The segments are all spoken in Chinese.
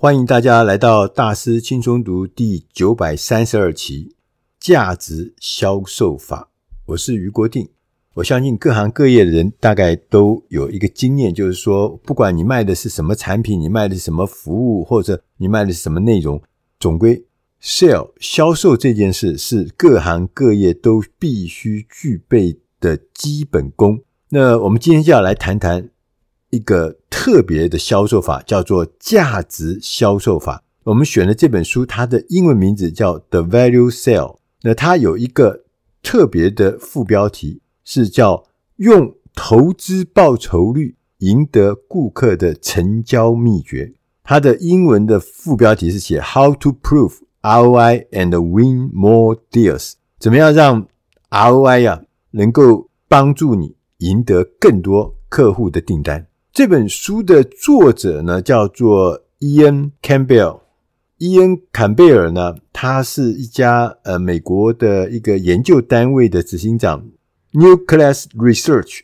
欢迎大家来到大师轻松读第九百三十二期价值销售法。我是余国定。我相信各行各业的人大概都有一个经验，就是说，不管你卖的是什么产品，你卖的是什么服务，或者你卖的是什么内容，总归 sell 销售这件事是各行各业都必须具备的基本功。那我们今天就要来谈谈。一个特别的销售法叫做价值销售法。我们选的这本书，它的英文名字叫《The Value Sell》。那它有一个特别的副标题，是叫“用投资报酬率赢得顾客的成交秘诀”。它的英文的副标题是写 “How to Prove ROI and Win More Deals”。怎么样让 ROI 呀、啊、能够帮助你赢得更多客户的订单？这本书的作者呢，叫做伊恩·坎贝尔。伊恩·坎贝尔呢，他是一家呃美国的一个研究单位的执行长，Nucleus Research。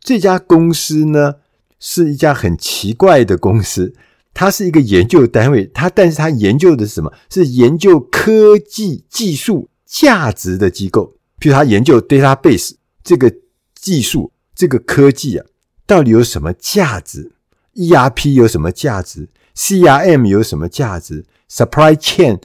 这家公司呢，是一家很奇怪的公司。它是一个研究单位，它但是它研究的是什么？是研究科技技术价值的机构。譬如他研究 database 这个技术，这个科技啊。到底有什么价值？ERP 有什么价值？CRM 有什么价值？Supply chain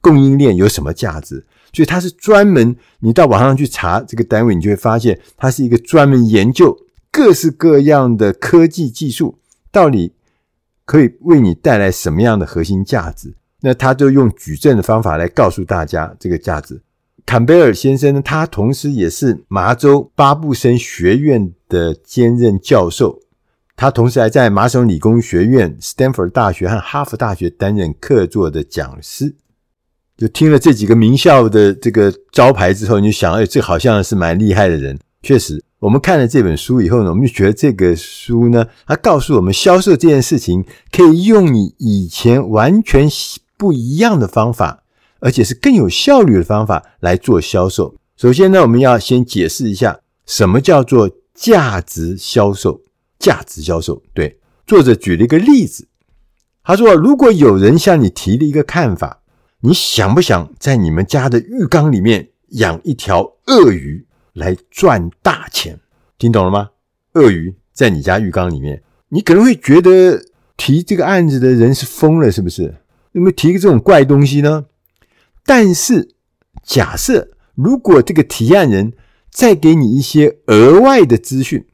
供应链有什么价值？所以它是专门，你到网上去查这个单位，你就会发现它是一个专门研究各式各样的科技技术，到底可以为你带来什么样的核心价值？那他就用矩阵的方法来告诉大家这个价值。坎贝尔先生呢，他同时也是麻州巴布森学院的兼任教授，他同时还在麻省理工学院、斯坦福大学和哈佛大学担任客座的讲师。就听了这几个名校的这个招牌之后，你就想，哎，这好像是蛮厉害的人。确实，我们看了这本书以后呢，我们就觉得这个书呢，它告诉我们销售这件事情可以用你以前完全不一样的方法。而且是更有效率的方法来做销售。首先呢，我们要先解释一下什么叫做价值销售。价值销售，对，作者举了一个例子，他说：“如果有人向你提了一个看法，你想不想在你们家的浴缸里面养一条鳄鱼来赚大钱？听懂了吗？鳄鱼在你家浴缸里面，你可能会觉得提这个案子的人是疯了，是不是？有没有提个这种怪东西呢？”但是，假设如果这个提案人再给你一些额外的资讯，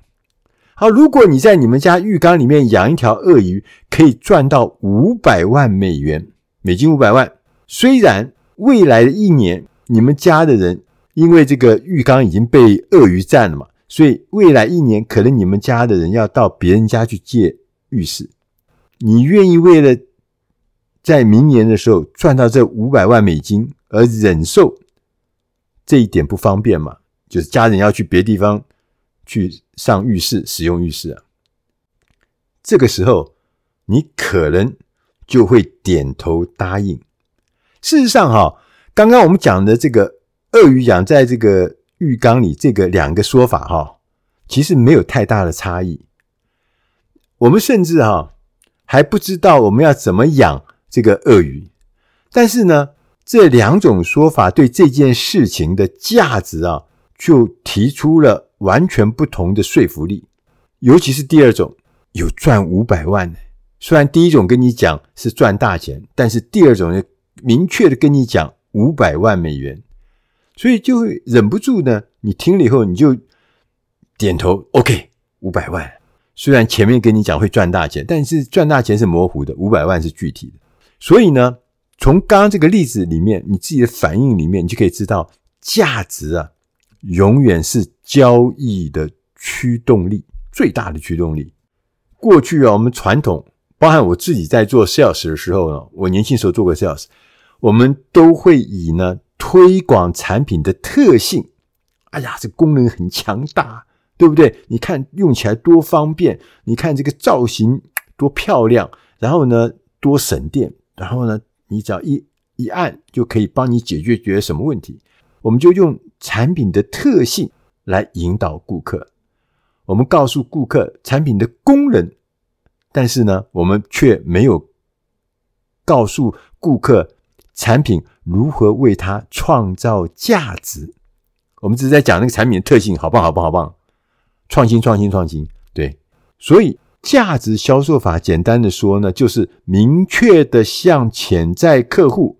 好，如果你在你们家浴缸里面养一条鳄鱼，可以赚到五百万美元，美金五百万。虽然未来的一年你们家的人因为这个浴缸已经被鳄鱼占了嘛，所以未来一年可能你们家的人要到别人家去借浴室，你愿意为了？在明年的时候赚到这五百万美金，而忍受这一点不方便嘛？就是家人要去别地方去上浴室、使用浴室啊。这个时候，你可能就会点头答应。事实上，哈，刚刚我们讲的这个鳄鱼养在这个浴缸里，这个两个说法，哈，其实没有太大的差异。我们甚至哈还不知道我们要怎么养。这个鳄鱼，但是呢，这两种说法对这件事情的价值啊，就提出了完全不同的说服力。尤其是第二种，有赚五百万。虽然第一种跟你讲是赚大钱，但是第二种呢明确的跟你讲五百万美元，所以就会忍不住呢，你听了以后你就点头，OK，五百万。虽然前面跟你讲会赚大钱，但是赚大钱是模糊的，五百万是具体的。所以呢，从刚刚这个例子里面，你自己的反应里面，你就可以知道，价值啊，永远是交易的驱动力，最大的驱动力。过去啊，我们传统，包含我自己在做 sales 的时候呢，我年轻时候做过 sales，我们都会以呢推广产品的特性，哎呀，这功能很强大，对不对？你看用起来多方便，你看这个造型多漂亮，然后呢，多省电。然后呢，你只要一一按就可以帮你解决决什么问题。我们就用产品的特性来引导顾客。我们告诉顾客产品的功能，但是呢，我们却没有告诉顾客产品如何为他创造价值。我们只是在讲那个产品的特性，好棒，好棒，好棒！创新，创新，创新。对，所以价值销售法，简单的说呢，就是明确的向潜在客户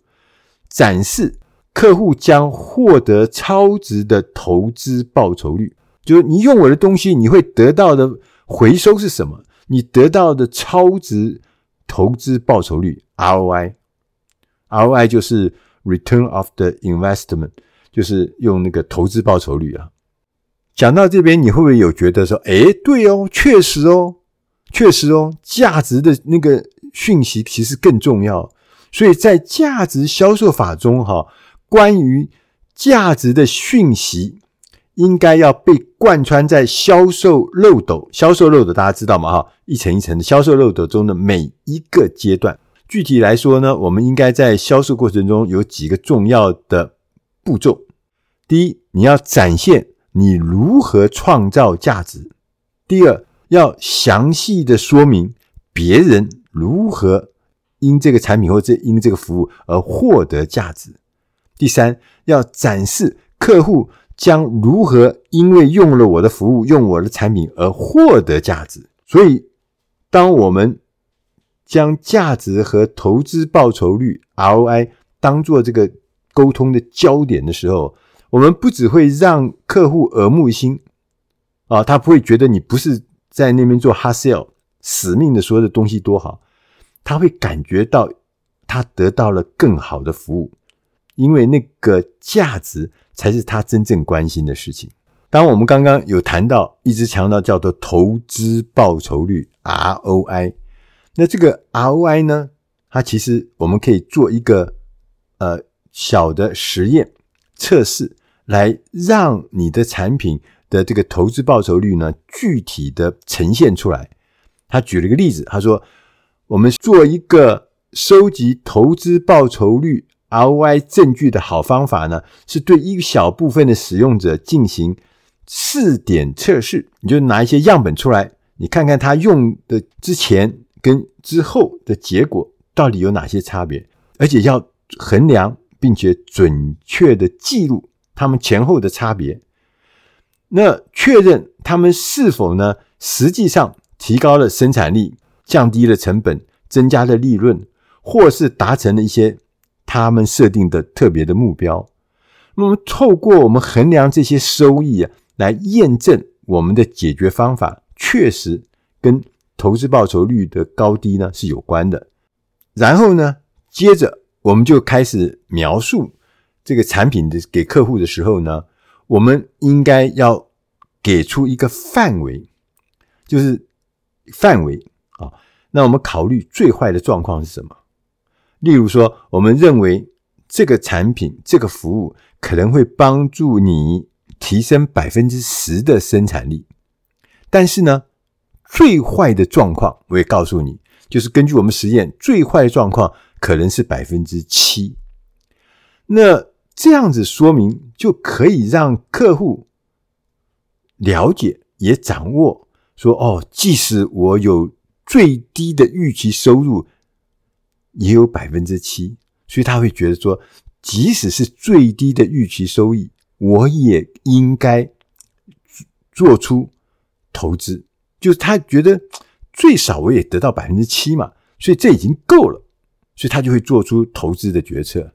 展示，客户将获得超值的投资报酬率。就是你用我的东西，你会得到的回收是什么？你得到的超值投资报酬率 （ROI），ROI 就是 Return of the Investment。就是用那个投资报酬率啊，讲到这边，你会不会有觉得说，哎，对哦，确实哦，确实哦，价值的那个讯息其实更重要。所以在价值销售法中，哈，关于价值的讯息应该要被贯穿在销售漏斗，销售漏斗大家知道吗？哈，一层一层的销售漏斗中的每一个阶段。具体来说呢，我们应该在销售过程中有几个重要的。步骤：第一，你要展现你如何创造价值；第二，要详细的说明别人如何因这个产品或者因这个服务而获得价值；第三，要展示客户将如何因为用了我的服务、用我的产品而获得价值。所以，当我们将价值和投资报酬率 （ROI） 当做这个。沟通的焦点的时候，我们不只会让客户耳目一新啊，他不会觉得你不是在那边做 hard sell，死命的说的东西多好，他会感觉到他得到了更好的服务，因为那个价值才是他真正关心的事情。当我们刚刚有谈到，一直强调叫做投资报酬率 ROI，那这个 ROI 呢，它其实我们可以做一个呃。小的实验测试，来让你的产品的这个投资报酬率呢，具体的呈现出来。他举了一个例子，他说：“我们做一个收集投资报酬率 ROI 证据的好方法呢，是对一小部分的使用者进行试点测试。你就拿一些样本出来，你看看他用的之前跟之后的结果到底有哪些差别，而且要衡量。”并且准确的记录他们前后的差别，那确认他们是否呢，实际上提高了生产力、降低了成本、增加了利润，或是达成了一些他们设定的特别的目标。那么，透过我们衡量这些收益啊，来验证我们的解决方法确实跟投资报酬率的高低呢是有关的。然后呢，接着。我们就开始描述这个产品的给客户的时候呢，我们应该要给出一个范围，就是范围啊。那我们考虑最坏的状况是什么？例如说，我们认为这个产品、这个服务可能会帮助你提升百分之十的生产力，但是呢，最坏的状况我也告诉你，就是根据我们实验，最坏的状况。可能是百分之七，那这样子说明就可以让客户了解也掌握说哦，即使我有最低的预期收入，也有百分之七，所以他会觉得说，即使是最低的预期收益，我也应该做出投资，就是他觉得最少我也得到百分之七嘛，所以这已经够了。所以他就会做出投资的决策。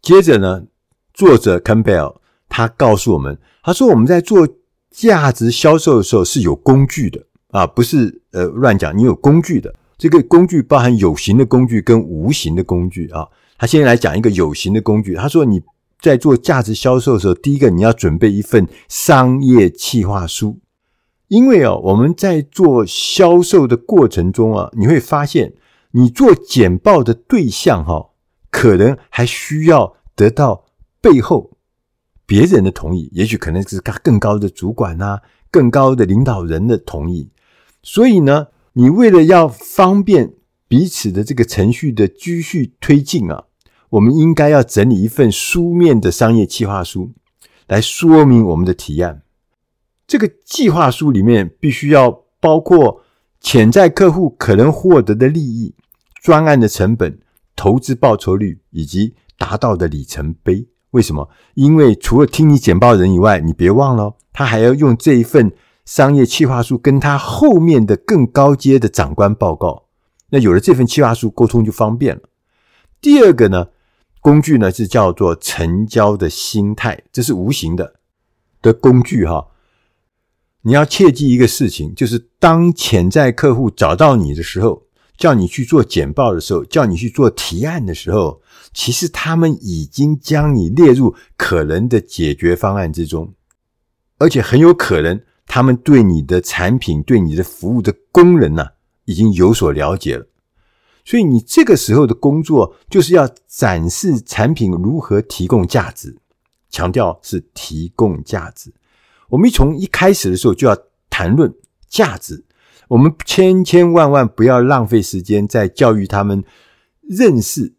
接着呢，作者 Campbell 他告诉我们，他说我们在做价值销售的时候是有工具的啊，不是呃乱讲。你有工具的，这个工具包含有形的工具跟无形的工具啊。他先来讲一个有形的工具。他说你在做价值销售的时候，第一个你要准备一份商业企划书，因为哦我们在做销售的过程中啊，你会发现。你做简报的对象哈，可能还需要得到背后别人的同意，也许可能是更高的主管呐，更高的领导人的同意。所以呢，你为了要方便彼此的这个程序的继续推进啊，我们应该要整理一份书面的商业计划书，来说明我们的提案。这个计划书里面必须要包括。潜在客户可能获得的利益，专案的成本、投资报酬率以及达到的里程碑。为什么？因为除了听你简报人以外，你别忘了，他还要用这一份商业计划书跟他后面的更高阶的长官报告。那有了这份计划书，沟通就方便了。第二个呢，工具呢是叫做成交的心态，这是无形的的工具哈。你要切记一个事情，就是当潜在客户找到你的时候，叫你去做简报的时候，叫你去做提案的时候，其实他们已经将你列入可能的解决方案之中，而且很有可能他们对你的产品、对你的服务的功能呢，已经有所了解了。所以你这个时候的工作就是要展示产品如何提供价值，强调是提供价值。我们从一开始的时候就要谈论价值，我们千千万万不要浪费时间在教育他们认识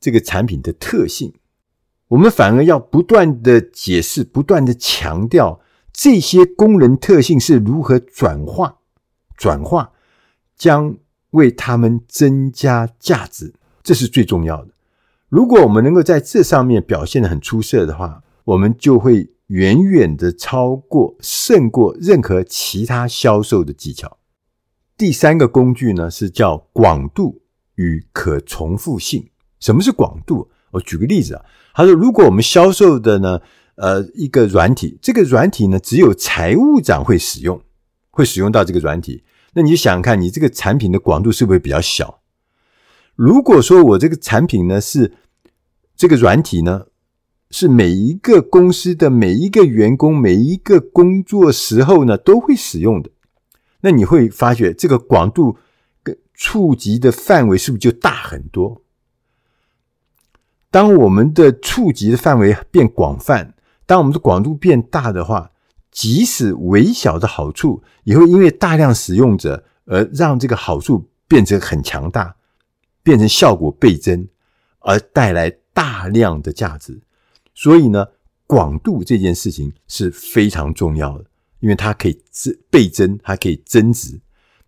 这个产品的特性，我们反而要不断的解释，不断的强调这些功能特性是如何转化、转化，将为他们增加价值，这是最重要的。如果我们能够在这上面表现得很出色的话，我们就会。远远的超过、胜过任何其他销售的技巧。第三个工具呢，是叫广度与可重复性。什么是广度？我举个例子啊，他说，如果我们销售的呢，呃，一个软体，这个软体呢，只有财务长会使用，会使用到这个软体，那你就想想看，你这个产品的广度是不是比较小？如果说我这个产品呢，是这个软体呢，是每一个公司的每一个员工，每一个工作时候呢，都会使用的。那你会发觉这个广度跟触及的范围是不是就大很多？当我们的触及的范围变广泛，当我们的广度变大的话，即使微小的好处，也会因为大量使用者而让这个好处变成很强大，变成效果倍增，而带来大量的价值。所以呢，广度这件事情是非常重要的，因为它可以增倍增，它可以增值。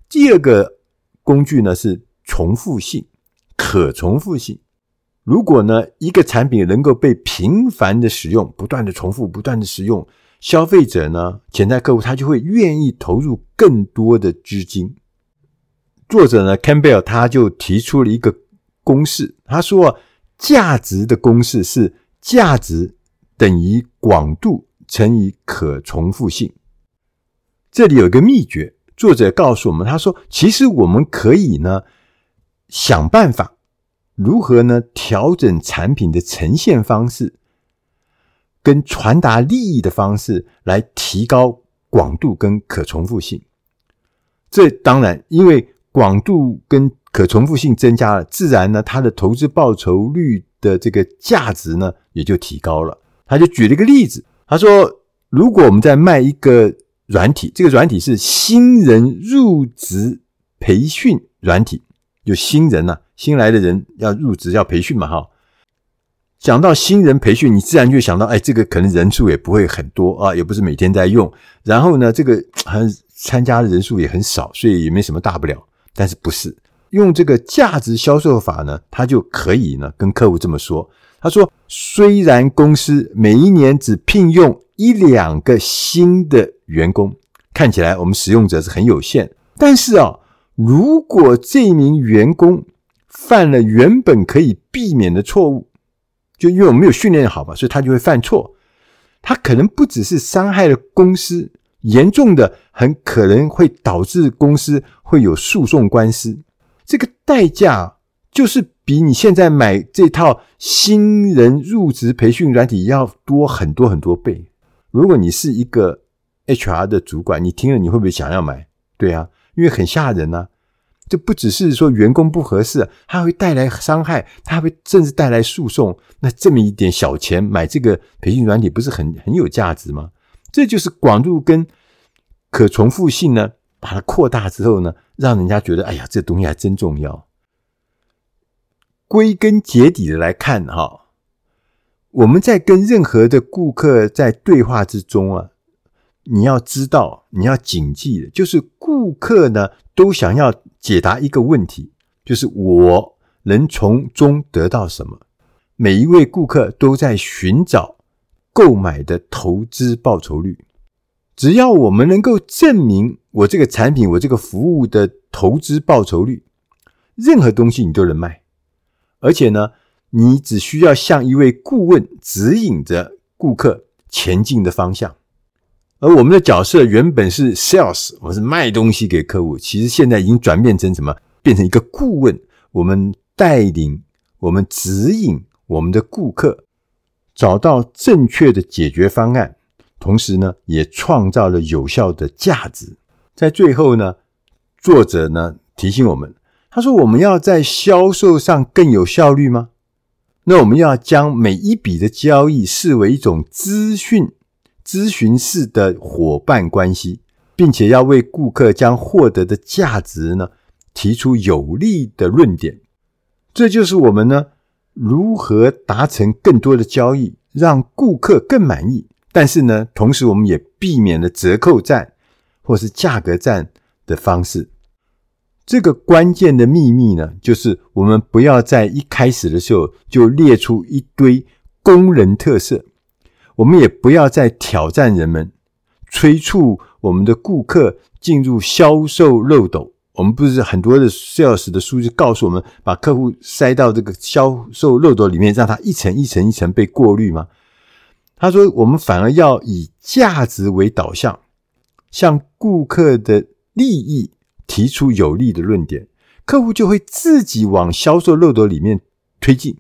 第二个工具呢是重复性、可重复性。如果呢一个产品能够被频繁的使用，不断的重复，不断的使用，消费者呢，潜在客户他就会愿意投入更多的资金。作者呢，Campbell 他就提出了一个公式，他说价值的公式是。价值等于广度乘以可重复性。这里有一个秘诀，作者告诉我们，他说：“其实我们可以呢想办法，如何呢调整产品的呈现方式，跟传达利益的方式，来提高广度跟可重复性。这当然，因为广度跟可重复性增加了，自然呢，它的投资报酬率。”的这个价值呢，也就提高了。他就举了一个例子，他说：“如果我们在卖一个软体，这个软体是新人入职培训软体，就新人呐、新来的人要入职要培训嘛，哈。讲到新人培训，你自然就想到，哎，这个可能人数也不会很多啊，也不是每天在用。然后呢，这个好像参加的人数也很少，所以也没什么大不了。但是不是？”用这个价值销售法呢，他就可以呢跟客户这么说：“他说，虽然公司每一年只聘用一两个新的员工，看起来我们使用者是很有限，但是啊，如果这名员工犯了原本可以避免的错误，就因为我们没有训练好嘛，所以他就会犯错。他可能不只是伤害了公司，严重的很可能会导致公司会有诉讼官司。”这个代价就是比你现在买这套新人入职培训软体要多很多很多倍。如果你是一个 HR 的主管，你听了你会不会想要买？对啊，因为很吓人呐。这不只是说员工不合适，它会带来伤害，它会甚至带来诉讼。那这么一点小钱买这个培训软体，不是很很有价值吗？这就是广度跟可重复性呢。把它扩大之后呢，让人家觉得，哎呀，这东西还真重要。归根结底的来看，哈，我们在跟任何的顾客在对话之中啊，你要知道，你要谨记的，就是顾客呢都想要解答一个问题，就是我能从中得到什么？每一位顾客都在寻找购买的投资报酬率。只要我们能够证明我这个产品、我这个服务的投资报酬率，任何东西你都能卖。而且呢，你只需要向一位顾问指引着顾客前进的方向。而我们的角色原本是 sales，我是卖东西给客户，其实现在已经转变成什么？变成一个顾问，我们带领、我们指引我们的顾客找到正确的解决方案。同时呢，也创造了有效的价值。在最后呢，作者呢提醒我们，他说：“我们要在销售上更有效率吗？那我们要将每一笔的交易视为一种资讯咨询式的伙伴关系，并且要为顾客将获得的价值呢提出有力的论点。这就是我们呢如何达成更多的交易，让顾客更满意。”但是呢，同时我们也避免了折扣战或是价格战的方式。这个关键的秘密呢，就是我们不要在一开始的时候就列出一堆工人特色，我们也不要再挑战人们，催促我们的顾客进入销售漏斗。我们不是很多的 sales 的数据告诉我们，把客户塞到这个销售漏斗里面，让他一层一层一层被过滤吗？他说：“我们反而要以价值为导向，向顾客的利益提出有利的论点，客户就会自己往销售漏斗里面推进。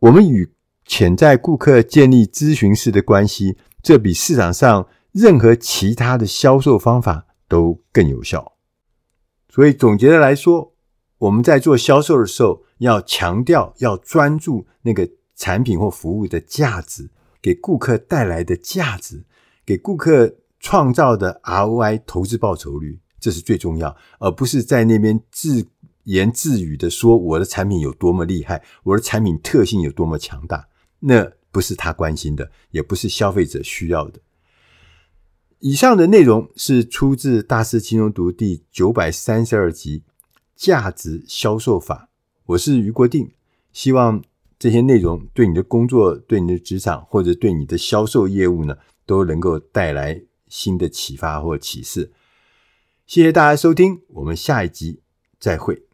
我们与潜在顾客建立咨询式的关系，这比市场上任何其他的销售方法都更有效。所以总结的来说，我们在做销售的时候，要强调，要专注那个。”产品或服务的价值，给顾客带来的价值，给顾客创造的 ROI 投资报酬率，这是最重要，而不是在那边自言自语的说我的产品有多么厉害，我的产品特性有多么强大，那不是他关心的，也不是消费者需要的。以上的内容是出自《大师金融读》第九百三十二集《价值销售法》，我是余国定，希望。这些内容对你的工作、对你的职场或者对你的销售业务呢，都能够带来新的启发或启示。谢谢大家收听，我们下一集再会。